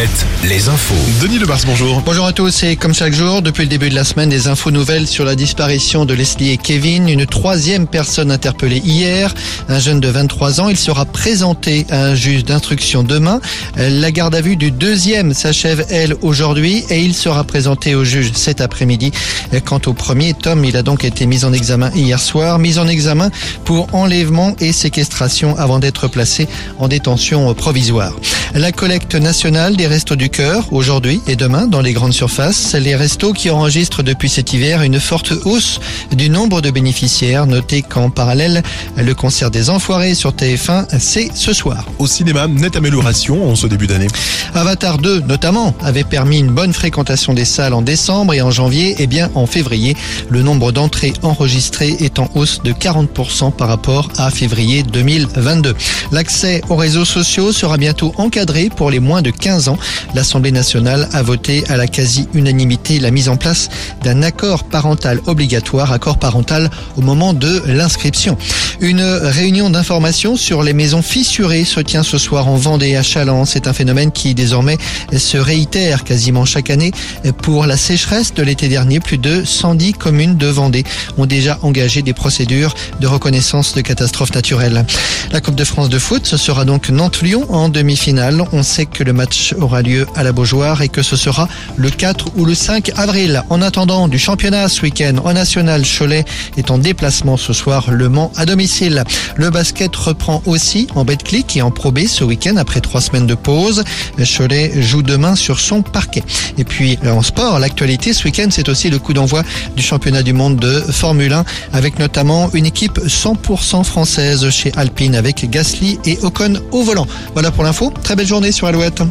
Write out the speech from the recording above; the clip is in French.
Alouette, les infos. Denis Lebars, bonjour. Bonjour à tous et comme chaque jour, depuis le début de la semaine, des infos nouvelles sur la disparition de Leslie et Kevin, une troisième personne interpellée hier, un jeune de 23 ans. Il sera présenté à un juge d'instruction demain. La garde à vue du deuxième s'achève, elle, aujourd'hui et il sera présenté au juge cet après-midi. Quant au premier, Tom, il a donc été mis en examen hier soir, mis en examen pour enlèvement et séquestration avant d'être placé en détention provisoire. La collecte nationale des restos du cœur aujourd'hui et demain dans les grandes surfaces. Les restos qui enregistrent depuis cet hiver une forte hausse du nombre de bénéficiaires. Notez qu'en parallèle, le concert des Enfoirés sur TF1, c'est ce soir. Au cinéma, nette amélioration en ce début d'année. Avatar 2, notamment, avait permis une bonne fréquentation des salles en décembre et en janvier. Et bien, en février, le nombre d'entrées enregistrées est en hausse de 40% par rapport à février 2022. L'accès aux réseaux sociaux sera bientôt encadré pour les moins de 15 ans. L'Assemblée nationale a voté à la quasi-unanimité la mise en place d'un accord parental obligatoire, accord parental au moment de l'inscription. Une réunion d'information sur les maisons fissurées se tient ce soir en Vendée à Chaland. C'est un phénomène qui désormais se réitère quasiment chaque année. Pour la sécheresse de l'été dernier, plus de 110 communes de Vendée ont déjà engagé des procédures de reconnaissance de catastrophes naturelles. La Coupe de France de foot, ce sera donc Nantes-Lyon en demi-finale. On sait que le match aura lieu à la Beaujoire et que ce sera le 4 ou le 5 avril. En attendant du championnat ce week-end en national, Cholet est en déplacement ce soir, Le Mans à domicile. Le basket reprend aussi en Betclic et en Pro B ce week-end après trois semaines de pause. Cholet joue demain sur son parquet. Et puis en sport, l'actualité ce week-end, c'est aussi le coup d'envoi du championnat du monde de Formule 1 avec notamment une équipe 100% française chez Alpine avec Gasly et Ocon au volant. Voilà pour l'info. Très belle journée sur Alouette.